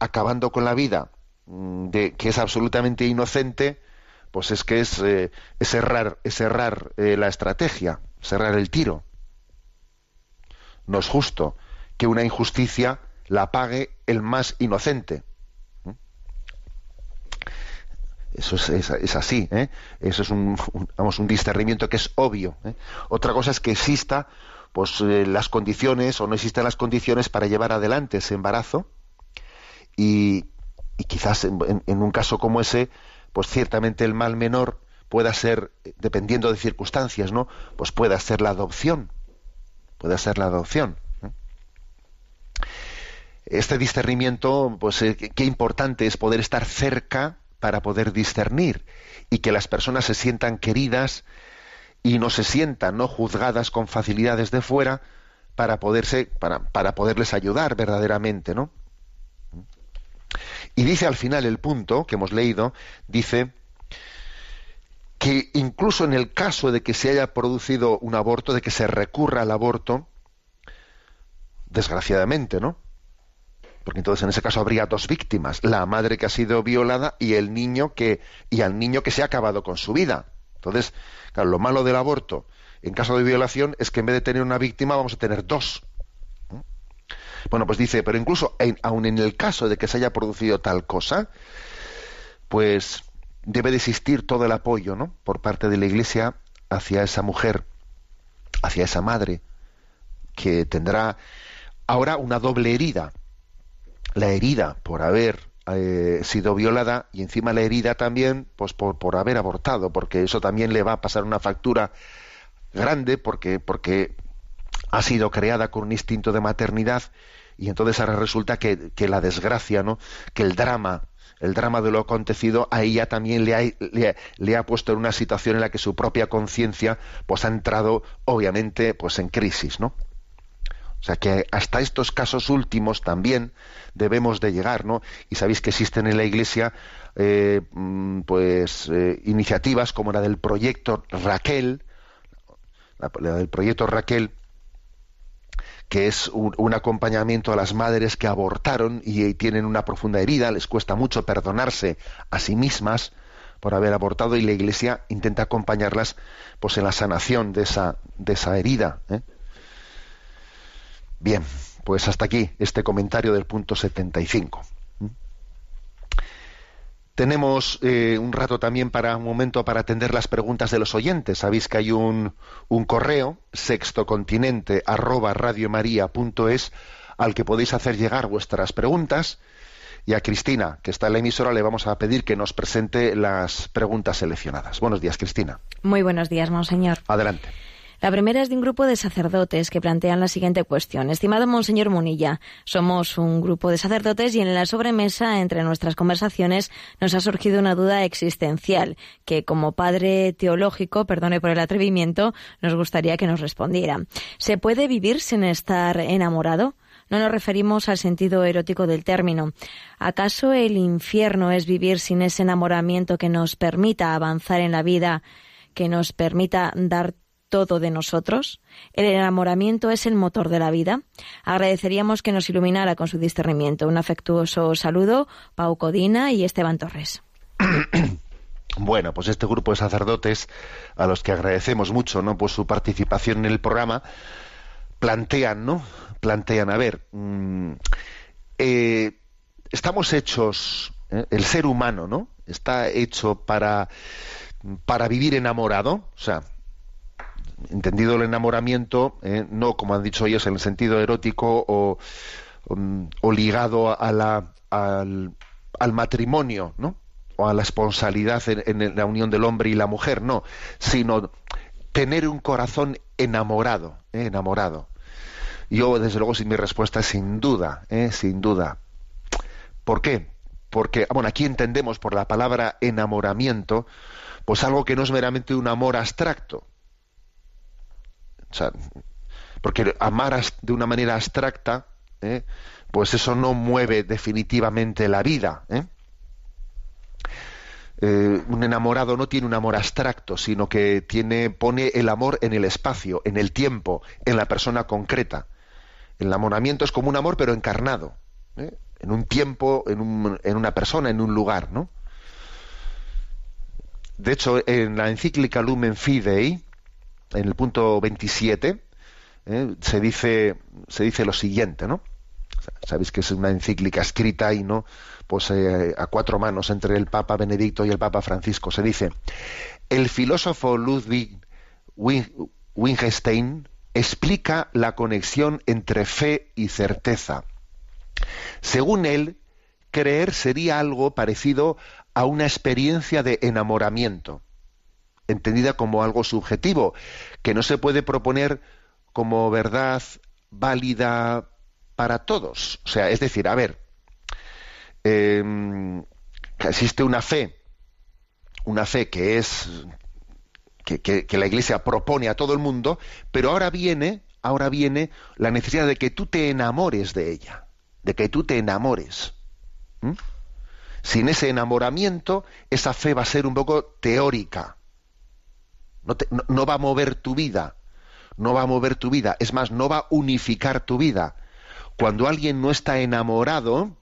acabando con la vida mm, de que es absolutamente inocente, pues es que es, eh, es errar, es errar eh, la estrategia, cerrar el tiro. No es justo que una injusticia la pague el más inocente. Eso es, así, ¿eh? eso es un, vamos, un discernimiento que es obvio. ¿eh? Otra cosa es que exista pues, eh, las condiciones o no existan las condiciones para llevar adelante ese embarazo y, quizás en, en, un caso como ese, pues ciertamente el mal menor pueda ser, dependiendo de circunstancias, ¿no? Pues pueda ser la adopción, pueda ser la adopción este discernimiento, pues eh, qué importante es poder estar cerca para poder discernir y que las personas se sientan queridas y no se sientan no juzgadas con facilidades de fuera para poderse para, para poderles ayudar verdaderamente, ¿no? Y dice al final el punto que hemos leído, dice que incluso en el caso de que se haya producido un aborto, de que se recurra al aborto, desgraciadamente, ¿no? Porque entonces en ese caso habría dos víctimas, la madre que ha sido violada y el niño que y al niño que se ha acabado con su vida. Entonces, claro, lo malo del aborto en caso de violación es que en vez de tener una víctima vamos a tener dos. Bueno, pues dice, pero incluso aun en el caso de que se haya producido tal cosa, pues debe de existir todo el apoyo, ¿no? Por parte de la Iglesia hacia esa mujer, hacia esa madre, que tendrá ahora una doble herida. La herida por haber eh, sido violada y encima la herida también pues por, por haber abortado, porque eso también le va a pasar una factura grande porque, porque ha sido creada con un instinto de maternidad y entonces ahora resulta que, que la desgracia, ¿no? que el drama el drama de lo acontecido a ella también le ha, le, ha puesto en una situación en la que su propia conciencia pues ha entrado obviamente pues en crisis, ¿no? Sea que hasta estos casos últimos también debemos de llegar, ¿no? Y sabéis que existen en la Iglesia eh, mm, pues eh, iniciativas como la del proyecto Raquel, la del proyecto Raquel, que es un, acompañamiento a las madres que abortaron y, tienen una profunda herida, les cuesta mucho perdonarse a sí mismas por haber abortado y la Iglesia intenta acompañarlas pues en la sanación de esa, de esa herida. ¿eh? Bien, pues hasta aquí este comentario del punto 75. Tenemos eh, un rato también para un momento para atender las preguntas de los oyentes. Sabéis que hay un, un correo sextocontinente arroba radiomaria.es al que podéis hacer llegar vuestras preguntas. Y a Cristina, que está en la emisora, le vamos a pedir que nos presente las preguntas seleccionadas. Buenos días, Cristina. Muy buenos días, monseñor. Adelante. La primera es de un grupo de sacerdotes que plantean la siguiente cuestión. Estimado Monseñor Munilla, somos un grupo de sacerdotes y en la sobremesa, entre nuestras conversaciones, nos ha surgido una duda existencial que, como padre teológico, perdone por el atrevimiento, nos gustaría que nos respondiera. ¿Se puede vivir sin estar enamorado? No nos referimos al sentido erótico del término. ¿Acaso el infierno es vivir sin ese enamoramiento que nos permita avanzar en la vida, que nos permita dar todo de nosotros? ¿El enamoramiento es el motor de la vida? Agradeceríamos que nos iluminara con su discernimiento. Un afectuoso saludo, Pau Codina y Esteban Torres. Bueno, pues este grupo de sacerdotes, a los que agradecemos mucho, ¿no? Pues su participación en el programa, plantean, ¿no? Plantean, a ver, mm, eh, estamos hechos, ¿eh? el ser humano, ¿no? Está hecho para, para vivir enamorado, o sea, entendido el enamoramiento, eh, no como han dicho ellos en el sentido erótico o, um, ligado a la, al, matrimonio, ¿no? o a la esponsalidad en, la unión del hombre y la mujer, no, sino tener un corazón enamorado, ¿eh? enamorado. Yo, desde luego, mi respuesta es sin duda, ¿eh? sin duda. ¿Por qué? Porque, bueno, aquí entendemos por la palabra enamoramiento, pues algo que no es meramente un amor abstracto, porque amar de una manera abstracta, ¿eh? pues eso no mueve definitivamente la vida. ¿eh? Eh, un enamorado no tiene un amor abstracto, sino que tiene, pone el amor en el espacio, en el tiempo, en la persona concreta. El enamoramiento es como un amor, pero encarnado, en un tiempo, en, un, en, una persona, en un lugar, ¿no? De hecho, en la encíclica Lumen Fidei, en el punto 27 ¿eh? se dice se dice lo siguiente, ¿no? Sabéis que es una encíclica escrita y no pues eh, a cuatro manos entre el Papa Benedicto y el Papa Francisco. Se dice el filósofo Ludwig Wittgenstein explica la conexión entre fe y certeza. Según él, creer sería algo parecido a una experiencia de enamoramiento entendida como algo subjetivo, que no se puede proponer como verdad válida para todos. O sea, es decir, a ver, em, existe una fe, una fe que es que, que, la Iglesia propone a todo el mundo, pero ahora viene, ahora viene la necesidad de que tú te enamores de ella, de que tú te enamores. Sin ese enamoramiento, esa fe va a ser un poco teórica, no, va a mover tu vida, no va a mover tu vida, es más, no va a unificar tu vida, cuando alguien no está enamorado,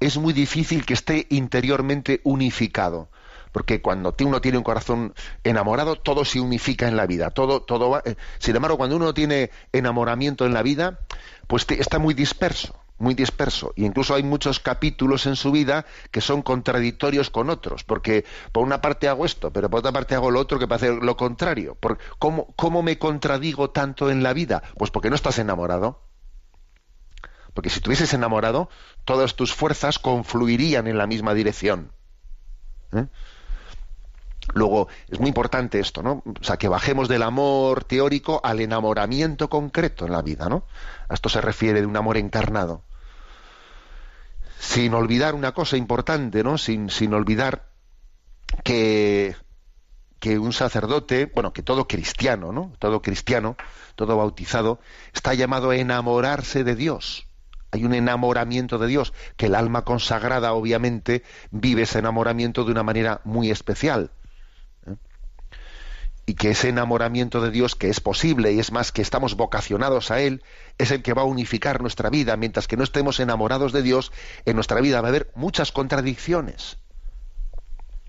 es muy difícil que esté interiormente unificado. Porque cuando uno tiene un corazón enamorado, todo se unifica en la vida. Todo, todo va... Eh, sin embargo, cuando uno tiene enamoramiento en la vida, pues está muy disperso muy disperso y incluso hay muchos capítulos en su vida que son contradictorios con otros porque por una parte hago esto pero por otra parte hago lo otro que parece lo contrario ¿cómo, ¿cómo me contradigo tanto en la vida? pues porque no estás enamorado porque si estuvieses enamorado todas tus fuerzas confluirían en la misma dirección ¿eh? Luego, es muy importante esto, ¿no? O sea, que bajemos del amor teórico al enamoramiento concreto en la vida, ¿no? A esto se refiere de un amor encarnado. Sin olvidar una cosa importante, ¿no? Sin, sin olvidar que, que un sacerdote, bueno, que todo cristiano, ¿no? Todo cristiano, todo bautizado, está llamado a enamorarse de Dios. Hay un enamoramiento de Dios, que el alma consagrada, obviamente, vive ese enamoramiento de una manera muy especial y que ese enamoramiento de Dios que es posible y es más que estamos vocacionados a Él, es el que va a unificar nuestra vida, mientras que no estemos enamorados de Dios, en nuestra vida va a haber muchas contradicciones.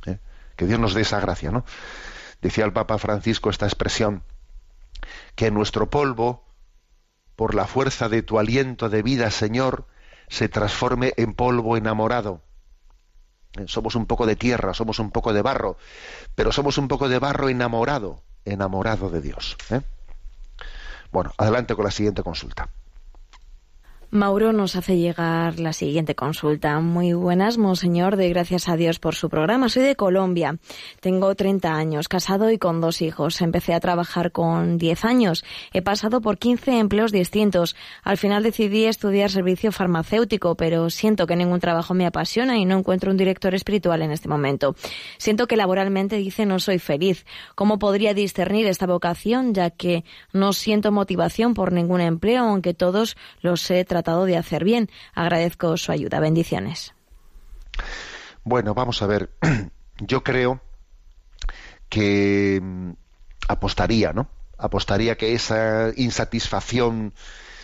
¿Eh? Que Dios nos dé esa gracia, ¿no? Decía el Papa Francisco esta expresión, que nuestro polvo, por la fuerza de tu aliento de vida, Señor, se transforme en polvo enamorado somos un poco de tierra, somos un poco de barro, pero somos un poco de barro enamorado, enamorado de Dios. ¿eh? Bueno, adelante con la siguiente consulta. Mauro nos hace llegar la siguiente consulta. Muy buenas, monseñor, de gracias a Dios por su programa. Soy de Colombia. Tengo 30 años, casado y con dos hijos. Empecé a trabajar con 10 años. He pasado por 15 empleos distintos. Al final decidí estudiar servicio farmacéutico, pero siento que ningún trabajo me apasiona y no encuentro un director espiritual en este momento. Siento que laboralmente dice no soy feliz. ¿Cómo podría discernir esta vocación, ya que no siento motivación por ningún empleo, aunque todos los he tratado de hacer bien. Agradezco su ayuda. Bendiciones. Bueno, vamos a ver. Yo creo que mm, apostaría, ¿no? Apostaría que esa insatisfacción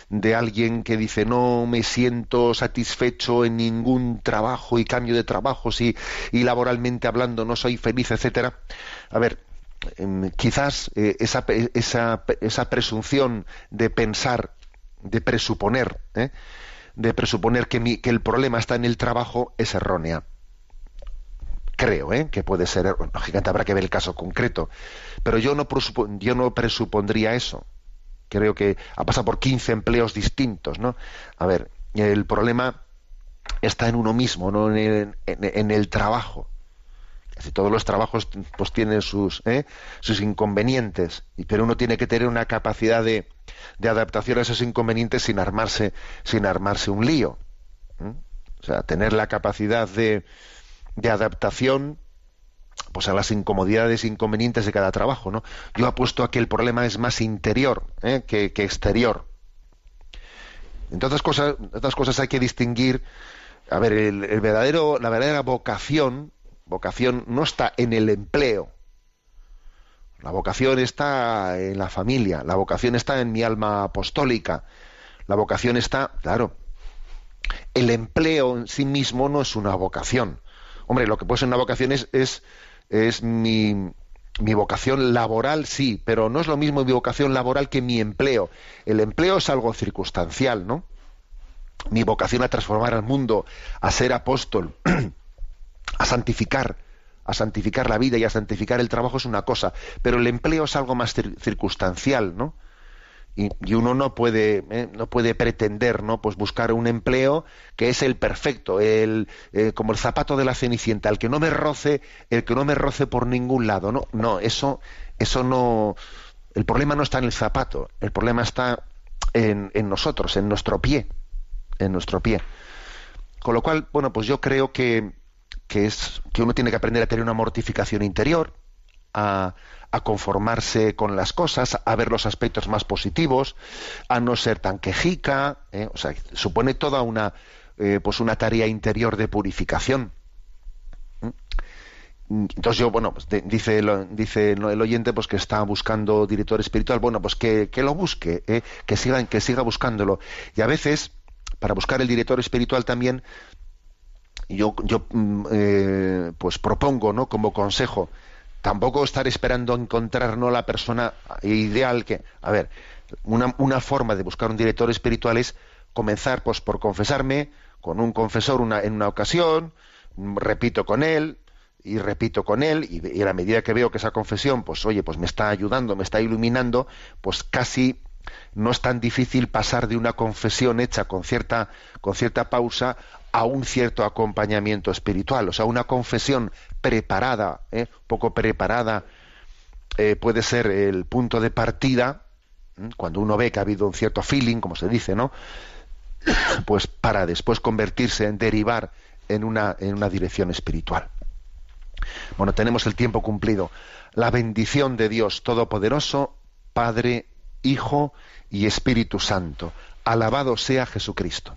de alguien que dice no me siento satisfecho en ningún trabajo y cambio de trabajo y, y laboralmente hablando no soy feliz, etcétera. A ver, em, quizás eh, esa, esa, esa presunción de pensar de presuponer, ¿eh? de presuponer que, que, el problema está en el trabajo es errónea. Creo ¿eh? que puede ser, lógicamente habrá que ver el caso concreto, pero yo no, yo no presupondría eso. Creo que ha pasado por 15 empleos distintos, ¿no? A ver, el problema está en uno mismo, no en el trabajo todos los trabajos pues tienen sus, ¿eh? sus inconvenientes, pero uno tiene que tener una capacidad de, de adaptación a esos inconvenientes sin armarse, sin armarse un lío. O sea, tener la capacidad de, de adaptación pues a las incomodidades e inconvenientes de cada trabajo, ¿no? Yo apuesto a que el problema es más interior ¿eh? que, exterior. Entonces cosas, otras cosas hay que distinguir. A ver, el verdadero, la verdadera vocación vocación no está en el empleo. La vocación está en la familia, la vocación está en mi alma apostólica, la vocación está, claro, el empleo en sí mismo no es una vocación. Hombre, lo que puede ser una vocación es, es, es mi, mi vocación laboral, sí, pero no es lo mismo mi vocación laboral que mi empleo. El empleo es algo circunstancial, ¿no? Mi vocación a transformar al mundo, a ser apóstol, a santificar, a santificar la vida y a santificar el trabajo es una cosa, pero el empleo es algo más circunstancial, ¿no? Y, uno no puede ¿eh? no puede pretender no pues buscar un empleo que es el perfecto el eh, como el zapato de la cenicienta el que no me roce el que no me roce por ningún lado no no eso eso no el problema no está en el zapato el problema está en, en nosotros en nuestro pie en nuestro pie con lo cual bueno pues yo creo que que es que uno tiene que aprender a tener una mortificación interior, a, conformarse con las cosas, a ver los aspectos más positivos, a no ser tan quejica, ¿eh? o sea, supone toda una eh, pues una tarea interior de purificación. ¿Mm? Entonces yo, bueno, pues dice, dice el oyente pues que está buscando director espiritual, bueno, pues que, lo busque, ¿eh? que siga, que siga buscándolo. Y a veces para buscar el director espiritual también, yo, yo mm, eh, pues propongo, ¿no? Como consejo, tampoco estar esperando encontrar no la persona ideal que, a ver, una, una forma de buscar un director espiritual es comenzar pues por confesarme con un confesor una, en una ocasión, repito con él, y repito con él y, a la medida que veo que esa confesión pues oye pues me está ayudando me está iluminando pues casi no es tan difícil pasar de una confesión hecha con cierta con cierta pausa a un cierto acompañamiento espiritual o sea una confesión preparada ¿eh? poco preparada eh, puede ser el punto de partida cuando uno ve que ha habido un cierto feeling como se dice no pues para después convertirse en derivar en una en una dirección espiritual bueno, tenemos el tiempo cumplido. La bendición de Dios Todopoderoso, Padre, Hijo y Espíritu Santo. Alabado sea Jesucristo.